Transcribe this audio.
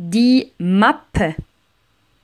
Die Mappe.